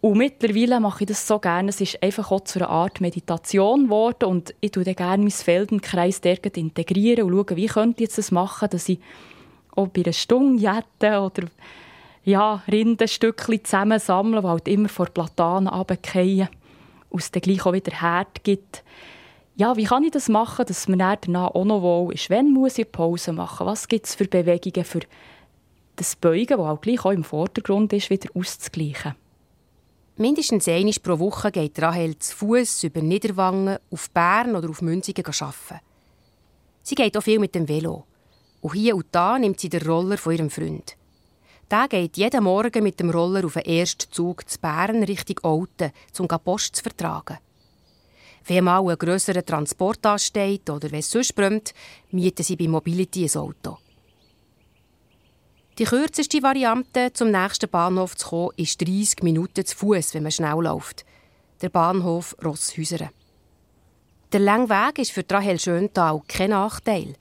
Speaker 5: Und mittlerweile mache ich das so gerne. Es ist einfach auch zu einer Art Meditation geworden. Und ich tue gerne meinen Feldenkreis dort integrieren und schaue, wie könnte ich jetzt das machen, dass ich auch bei einer Stunde jette oder ja, Rindenstückchen zusammensammeln, die halt immer vor Platanen runterfallen und es gleich auch wieder Herd gibt. Ja, wie kann ich das machen, dass man danach auch noch wohl ist? Wann muss ich Pause machen? Was gibt es für Bewegungen für das Beugen, das auch gleich auch im Vordergrund ist, wieder auszugleichen?
Speaker 4: Mindestens einmal pro Woche geht Rahel zu Fuß über Niederwangen auf Bern oder auf Münzigen arbeiten. Sie geht auch viel mit dem Velo. Und hier und da nimmt sie den Roller von ihrem Freund. Der geht jeden Morgen mit dem Roller auf den ersten Zug zu Bern Richtung Olten, um Post zu vertragen. Wenn mal ein grösserer Transport ansteht oder wenn es sonst brennt, mieten sie bei Mobility ein Auto. Die kürzeste Variante, zum nächsten Bahnhof zu kommen, ist 30 Minuten zu Fuß, wenn man schnell läuft. Der Bahnhof Rosshäusern. Der lange Weg ist für Rahel Schöntal kein Nachteil.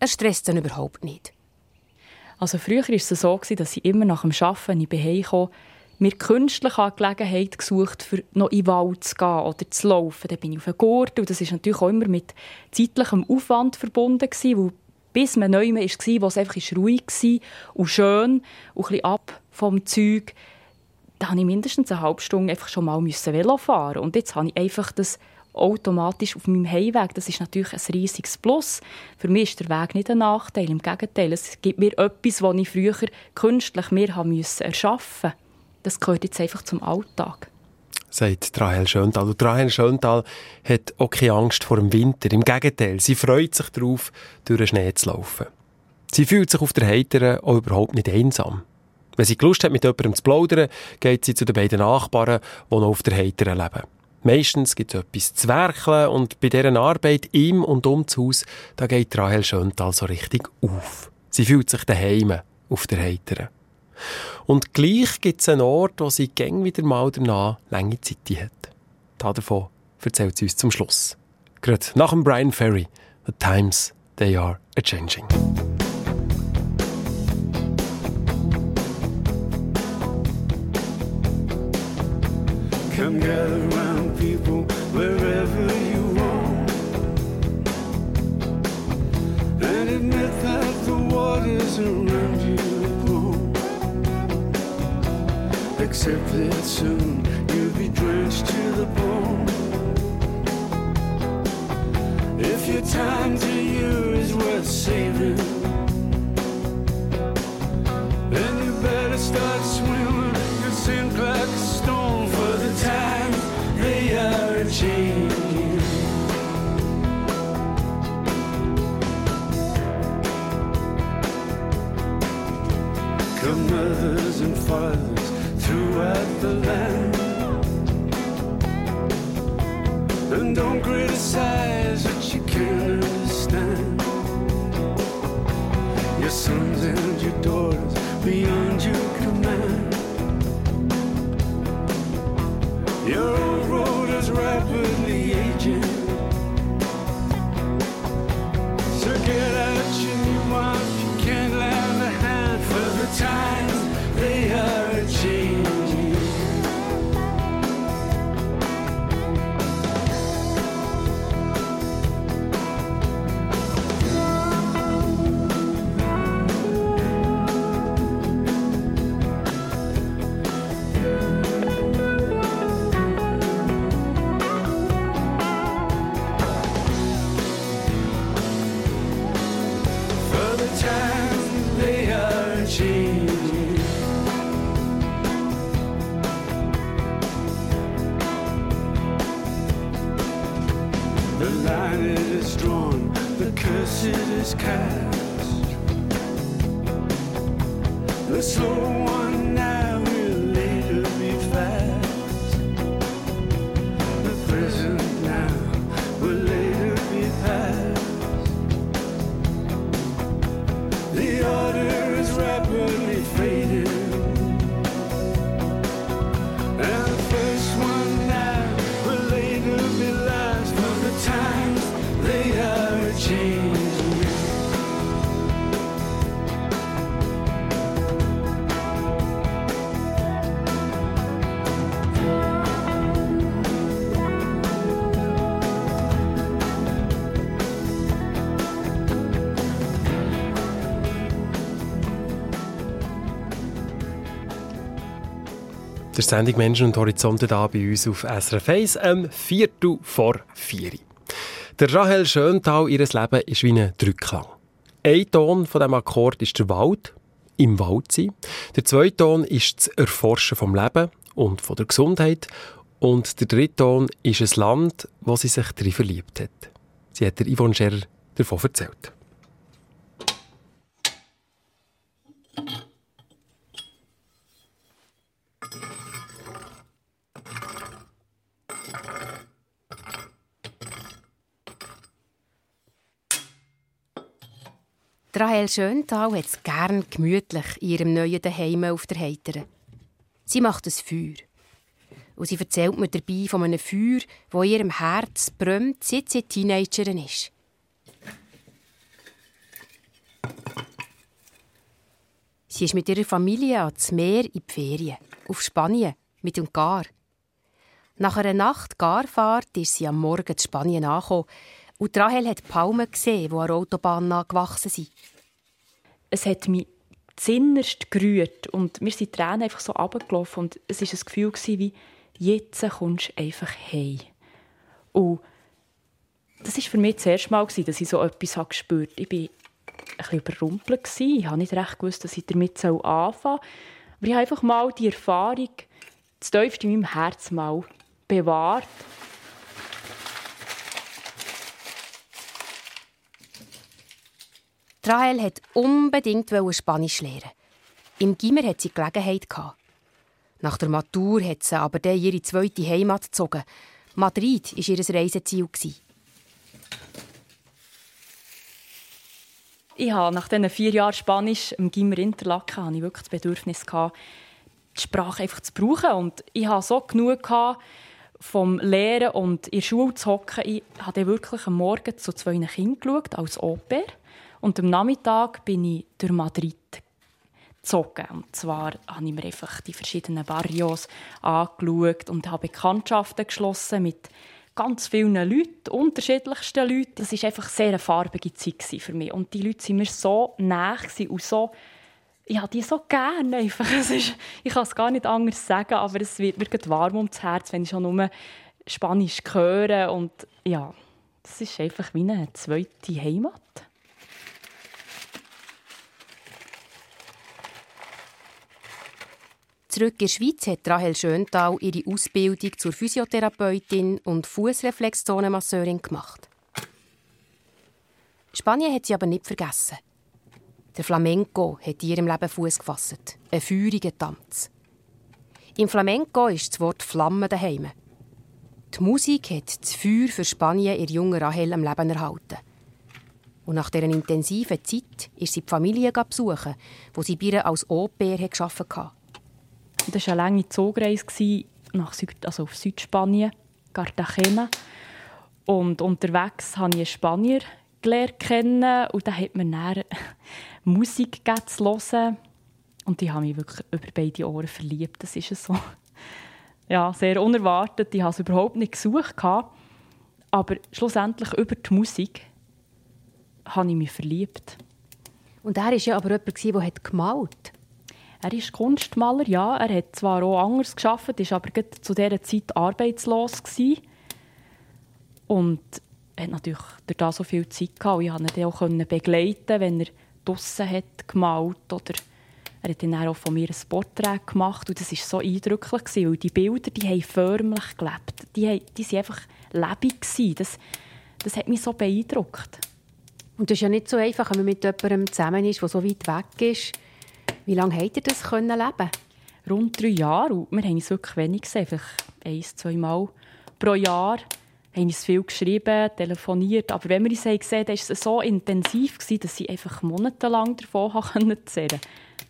Speaker 4: Er stresst ihn überhaupt nicht.
Speaker 5: Also früher war es so, dass ich immer nach dem Arbeiten, bei Hause kam, mir künstlich eine Gelegenheit gesucht, für noch in den Wald zu gehen oder zu laufen. Dann bin ich auf den Gurt und das war natürlich auch immer mit zeitlichem Aufwand verbunden, weil bis man neu war, wo es einfach ruhig war und schön und ein bisschen ab vom Zeug, da musste ich mindestens eine halbe Stunde einfach schon mal Velo fahren. Und jetzt habe ich einfach das automatisch auf meinem Heimweg. Das ist natürlich ein riesiges Plus. Für mich ist der Weg nicht ein Nachteil. Im Gegenteil, es gibt mir etwas, was ich früher künstlich müssen erschaffen musste. Das gehört jetzt einfach zum Alltag.
Speaker 3: Sagt Rahel Schöntal. Und Rahel Schöntal hat auch keine Angst vor dem Winter. Im Gegenteil, sie freut sich darauf, durch den Schnee zu laufen. Sie fühlt sich auf der Heiteren auch überhaupt nicht einsam. Wenn sie Lust hat, mit jemandem zu plaudern, geht sie zu den beiden Nachbarn, die noch auf der Heiteren leben. Meistens gibt es etwas zu werkeln und bei dieser Arbeit im und um das Haus, da geht Rahel Schöntal so richtig auf. Sie fühlt sich daheim auf der Heiteren. Und gleich gibt es einen Ort, wo sie gäng wieder mal danach lange Zeit hat. Davon erzählt sie uns zum Schluss. Gerade nach dem Brian Ferry, The Times, They Are A-Changing.
Speaker 9: Come gather round people wherever Except that soon you'll be drenched to the bone. If your time to you is worth saving, then you better start swimming. You sink like a stone for the time they are a changing. Come mothers and fathers land. And don't criticize what you can't understand. Your sons and your daughters beyond your command. Your old road is rapidly curses cast. The slow one.
Speaker 3: Der Sendung Menschen und Horizonte da bei uns auf SRF 1 am Viertel vor vier. Der Rahel Schöntal, ihr Leben ist wie ein Drückklang. Ein Ton von diesem Akkord ist der Wald, im Wald sein. Der zweite Ton ist das Erforschen vom Leben und von der Gesundheit. Und der dritte Ton ist ein Land, wo sie sich drin verliebt hat. Sie hat der Yvonne Scherer davon erzählt.
Speaker 4: Die Rahel Schöntal hat es gern gemütlich in ihrem neuen Daheim auf der Heiteren. Sie macht ein Feuer. Und sie erzählt mir dabei von einem Feuer, in ihrem Herz brennt, seit sie Teenagerin ist. Sie ist mit ihrer Familie ans Meer in die Ferien, auf Spanien, mit dem Gar. Nach einer Nacht Garfahrt ist sie am Morgen in Spanien angekommen und Rahel hat Palmen gesehen, die an der Autobahn gewachsen sind.
Speaker 5: es hat mich zinnerst gerührt und mir sind die Tränen einfach so runtergelaufen und es war ein Gefühl wie «Jetzt kommst du einfach heim». Und das war für mich das erste Mal, dass ich so etwas gespürt habe. Ich war ein bisschen überrumpelt. Ich habe nicht recht gewusst, dass ich damit anfangen soll. Aber ich habe einfach mal die Erfahrung, das tiefste in meinem Herz mal bewahrt.
Speaker 4: Rahel hat unbedingt Spanisch lernen. Im Gimmer hat sie Gelegenheit. Nach der Matur hat sie aber dann ihre zweite Heimat gezogen. Madrid war ihr Reiseziel.
Speaker 5: Ich habe nach diesen vier Jahren Spanisch im Gimmer Interlaken habe ich wirklich das Bedürfnis die Sprache einfach zu brauchen. Und ich hatte so genug vom Lehren und in der Schule zu hocken. Ich habe wirklich am Morgen zu zwei Kindern geschaut, als Oper. Und am Nachmittag bin ich durch Madrid gezogen. Und zwar habe ich mir einfach die verschiedenen Barrios angeschaut und habe Bekanntschaften geschlossen mit ganz vielen Leuten, unterschiedlichsten Leuten. Das war einfach sehr eine farbige Zeit für mich. Und die Leute waren mir so nah und so ich habe die so gerne einfach. Es ist, ich kann es gar nicht anders sagen, aber es wird mir warm ums Herz, wenn ich schon nur Spanisch höre. Und ja, das ist einfach wie eine zweite Heimat.
Speaker 4: Zurück in der Schweiz hat Rahel Schöntal ihre Ausbildung zur Physiotherapeutin und Fußreflexzonenmasseurin gemacht. Spanien hat sie aber nicht vergessen. Der Flamenco hat in ihrem Leben Fuß gefasst. Ein feuriger Tanz. Im Flamenco ist das Wort Flamme daheim. Die Musik hat das Feuer für Spanien ihr jungen Rahel am Leben erhalten. Und nach dieser intensiven Zeit ist sie die Familie besuchen, wo sie bei ihr als Au-pair gearbeitet hatte.
Speaker 5: Das war eine lange Zugreise nach Süd, also auf Südspanien, Cartagena. Und unterwegs habe ich einen Spanier gelernt kennen und der hat mir dann Musik gegeben zu hören. Und die habe mich wirklich über beide Ohren verliebt. Das ist so. Ja, sehr unerwartet. Ich habe es überhaupt nicht gesucht. Aber schlussendlich über die Musik habe ich mich verliebt.
Speaker 6: Und er war ja aber jemand, der hat gemalt
Speaker 5: Er ist Kunstmaler, ja. Er hat zwar auch anders geschafft, ist aber zu dieser Zeit arbeitslos gewesen. und hat natürlich das so viel Zeit gehabt. Ich konnte ihn auch begleiten, wenn er draussen hat gemalt oder er hat dann auch von mir ein Porträt gemacht und das war so eindrücklich, gewesen, weil die Bilder, die haben förmlich gelebt. Die, haben, die waren einfach lebendig. Das, das hat mich so beeindruckt.
Speaker 6: Und das ist ja nicht so einfach, wenn man mit jemandem zusammen ist, der so weit weg ist. Wie lange habt ihr das können leben?
Speaker 5: rund drei Jahre. Und wir haben es wirklich wenig gesehen, vielleicht ein, zwei Mal pro Jahr. Wir haben uns viel geschrieben, telefoniert. Aber wenn wir uns haben gesehen haben, war es so intensiv, gewesen, dass ich einfach monatelang davon zehren konnte.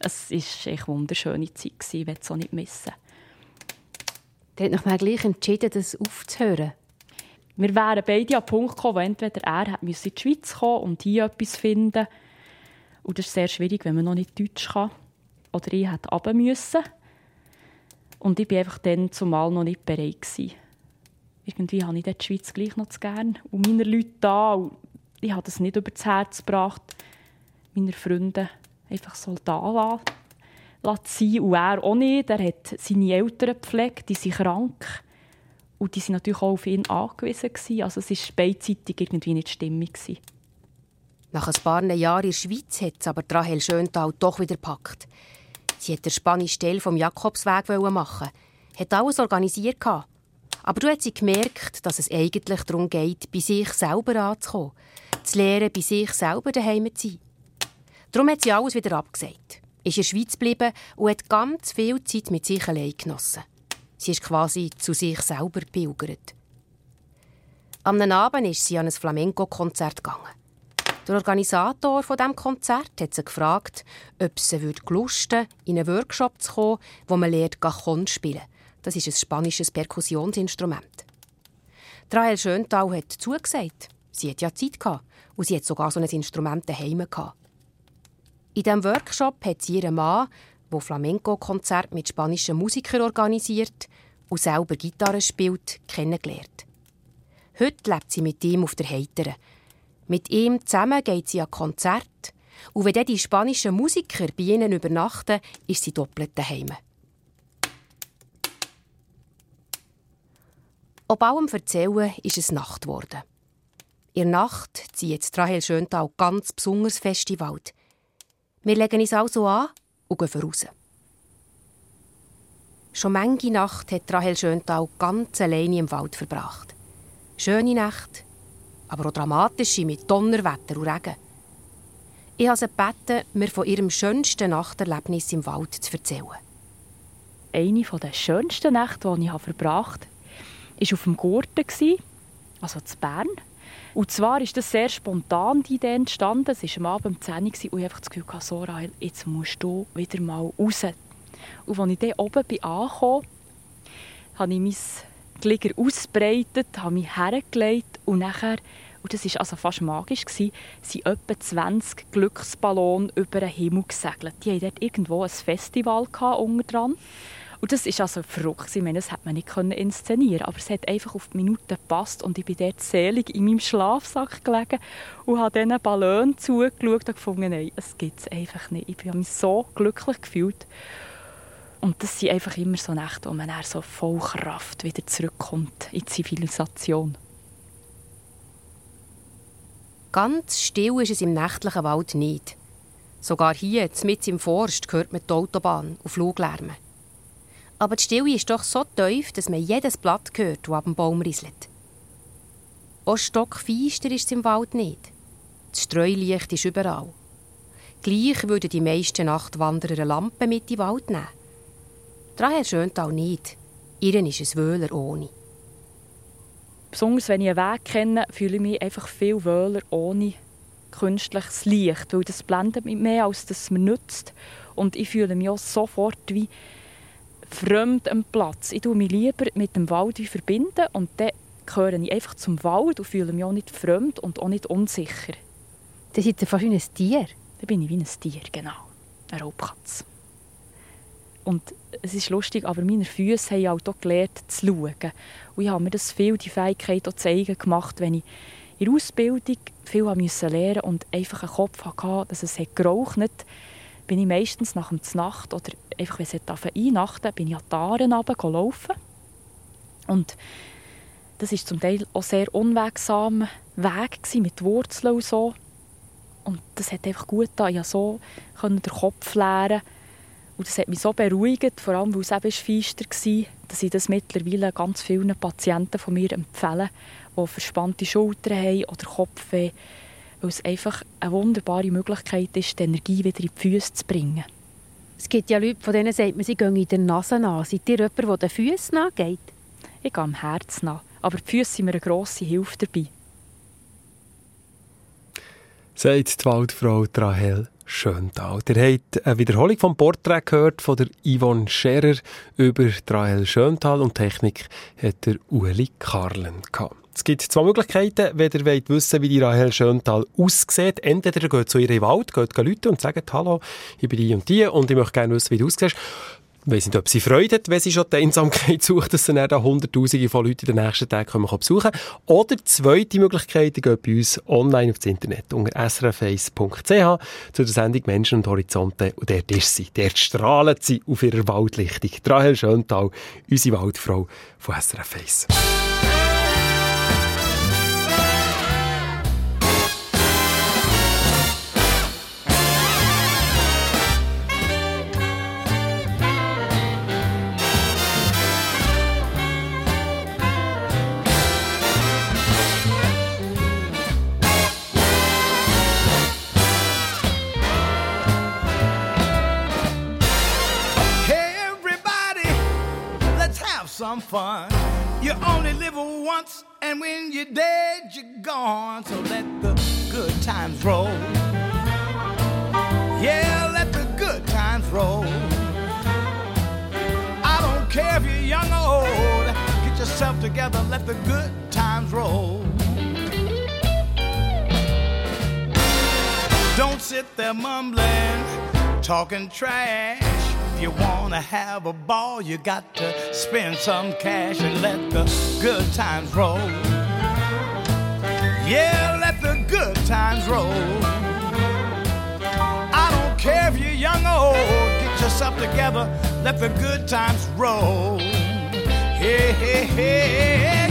Speaker 5: Es war eine wunderschöne Zeit, gewesen, ich will es auch nicht missen.
Speaker 6: Der hat noch mal gleich entschieden, das aufzuhören.
Speaker 5: Wir wären beide an den Punkt gekommen, wo entweder er hat in die Schweiz kommen und hier etwas finden. Und das ist sehr schwierig, wenn man noch nicht Deutsch kann. Oder ich hätte runter müssen. Und ich war einfach dann zumal noch nicht bereit. Gewesen. Irgendwie habe ich die Schweiz gleich noch zu gern. Und meine Leute da. Ich habe das nicht über das Herz gebracht, meine Freunde einfach so da lassen, lassen sein. Und er auch nicht. Er hat seine Eltern gepflegt, die sind krank. Und die waren natürlich auch auf ihn angewiesen. Gewesen. Also es war beidseitig irgendwie nicht stimmig. Gewesen.
Speaker 4: Nach ein paar Jahren in der Schweiz hat es aber Rahel Schöntal doch wieder gepackt. Sie wollte den spanischen Teil vom Jakobsweg machen. Hat alles organisiert. gehabt. Aber du hat sie gemerkt, dass es eigentlich darum geht, bei sich selber anzukommen. Zu lernen, bei sich selber daheim zu sein. Darum hat sie alles wieder abgesagt. Ist in der Schweiz geblieben und hat ganz viel Zeit mit sich allein genossen. Sie ist quasi zu sich selber pilgert. Am Abend ist sie an ein Flamenco-Konzert gegangen. Der Organisator von dem Konzert hat sie gefragt, ob sie gelusten in einen Workshop zu kommen, wo man lernt Cajon spielen. Das ist ein spanisches Perkussionsinstrument. Rahel Schöntal hat zugesagt. Sie hat ja Zeit gehabt und sie hat sogar so ein Instrument daheim gehabt. In diesem Workshop hat sie ihren Mann, der Flamenco-Konzert mit spanischen Musikern organisiert und selber Gitarre spielt, kennengelernt. Heute lebt sie mit ihm auf der Heiteren. Mit ihm zusammen geht sie an Konzert und wenn dann die spanischen Musiker bei ihnen übernachten, ist sie doppelt daheim. Ob allem Erzählen ist es Nacht geworden. In der Nacht zieht jetzt Rahel Schöntal ganz besonders fest in den Wald. Wir legen uns also an und gehen voraus. Schon manche Nacht hat Rahel Schöntal ganz alleine im Wald verbracht. Schöne Nacht, aber auch dramatische mit Donnerwetter und Regen. Ich habe sie gebeten, mir von ihrem schönsten Nachterlebnis im Wald zu erzählen.
Speaker 5: Eine der schönsten Nächte, die ich verbracht habe, war auf dem Gurten, also zu Bern. Und zwar ist das sehr spontan die Idee entstanden. Es war am Abend um 10 Uhr und ich einfach das Gefühl, so, Rahel, jetzt musst du wieder mal raus. Und als ich dann oben bin angekommen habe ich mein Glieder ausgebreitet, habe mich hergelegt und nachher, und das war also fast magisch, gewesen, sind etwa 20 Glücksballone über den Himmel gesegelt. Die hatten dort irgendwo ein Festival unten dran. Und das ist also verrückt. Ich meine, das hätte man nicht inszenieren können. Aber es hat einfach auf die Minute gepasst. Und ich bin dort selig in meinem Schlafsack gelegen und habe diesen Ballonen zugeschaut und gefunden, nein, es gibt es einfach nicht. Ich habe mich so glücklich gefühlt. Und das sind einfach immer so Nächte, wo man dann so voll Kraft wieder zurückkommt in die Zivilisation.
Speaker 4: Ganz still ist es im nächtlichen Wald nicht. Sogar hier, mitten im Forst, hört man die Autobahn und Fluglärme. Aber die Stille ist doch so tief, dass man jedes Blatt hört, das ab dem Baum rieselt. Auch stockfeister ist es im Wald nicht. Das Streulicht ist überall. Gleich würden die meisten Nachtwanderer eine Lampe mit in den Wald nehmen. Rahel Schöntal nicht. Ihren ist es Wöhler ohne.
Speaker 5: Besonders wenn ich einen Weg kenne, fühle ich mich einfach viel wohler ohne künstliches Licht, weil das blendet mich mehr, als das es mir nützt. Und ich fühle mich auch sofort wie fremd am Platz. Ich tue mich lieber mit dem Wald wie verbinden und dann gehöre ich einfach zum Wald und fühle mich auch nicht fremd und auch nicht unsicher.
Speaker 6: Das ist ja fast wie ein Tier.
Speaker 5: Dann bin ich wie ein Tier, genau. Eine Raubkatze. Und es ist lustig, aber meine Füße haben halt auch gelernt zu schauen. Und ich habe mir das viel, die Fähigkeit auch zu eigen gemacht, wenn ich in der Ausbildung viel lernen und einfach einen Kopf hatte, dass es geraucht hat, bin ich meistens nach dem Nacht oder einfach, wenn es einnachten bin ich an die Aaren runtergelaufen. Und das ist zum Teil auch sehr unwegsamer Weg gewesen, mit Wurzeln und so. Und das hat einfach gut getan. Ich konnte so den Kopf leeren. Und das hat mich so beruhigt, vor allem weil es eben feister war, dass ich das mittlerweile ganz vielen Patienten von mir empfehle, die verspannte Schultern haben oder Kopfweh, weil es einfach eine wunderbare Möglichkeit ist, die Energie wieder in die Füße zu bringen.
Speaker 6: Es gibt ja Leute, von denen sagt man, sie gehen in der Nase nach. Seid ihr jemand, der den Füßen nachgeht?
Speaker 5: Ich gehe am Herz nach, aber die Füße sind mir eine grosse Hilfe dabei.
Speaker 3: sagt die Waldfrau Rahel Schöntal. Ihr habt eine Wiederholung vom Porträt gehört von der Yvonne Scherer über die Rahel Schöntal und Technik hat der Ueli Karlen gehabt. Es gibt zwei Möglichkeiten, wenn ihr wollt wissen wie die Rahel Schöntal aussieht. Entweder ihr geht zu ihr in den Wald, geht Leute und sagt, hallo, ich bin die und die und ich möchte gerne wissen, wie du aussiehst. Ich weiss nicht, ob sie Freude hat, wenn sie schon die Einsamkeit sucht, dass sie dann da Hunderttausende von Leuten den nächsten Tagen kommen, besuchen können. Oder die zweite Möglichkeit, geht bei uns online auf das Internet unter srface.ch zu der Sendung Menschen und Horizonte. Und dort ist sie. Dort strahlt sie auf ihrer Waldlichtung. Rahel Schöntal, unsere Waldfrau von SRF
Speaker 9: Hey, some fun. You only live once, and when you're dead, you're gone. So let the good times roll. Yeah, let the good times roll. I don't care if you're young or old. Get yourself together, let the good times roll. Don't sit there mumbling, talking trash. You wanna have a ball, you got to spend some cash and let the good times roll. Yeah, let the good times roll. I don't care if you're young or old, get yourself together, let the good times roll. Hey, hey, hey,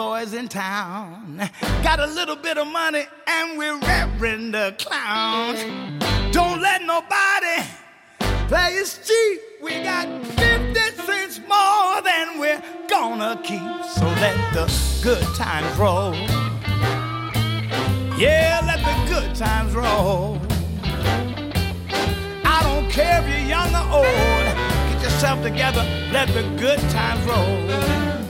Speaker 9: boys in town. Got a little bit of money and we're reverend the clown. Don't let nobody play us cheap. We got 50 cents more than we're gonna keep. So let the good times roll. Yeah, let the good times roll. I don't care if you're young or old. Get yourself together, let the good times roll.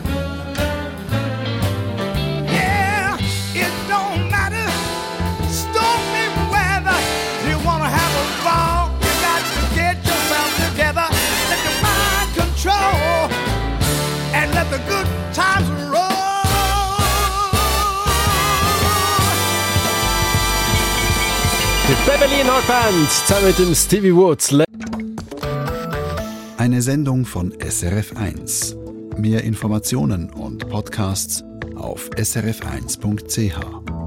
Speaker 3: Beverly Hart Band zusammen mit dem Stevie Woods.
Speaker 1: Eine Sendung von SRF1. Mehr Informationen und Podcasts auf srf1.ch.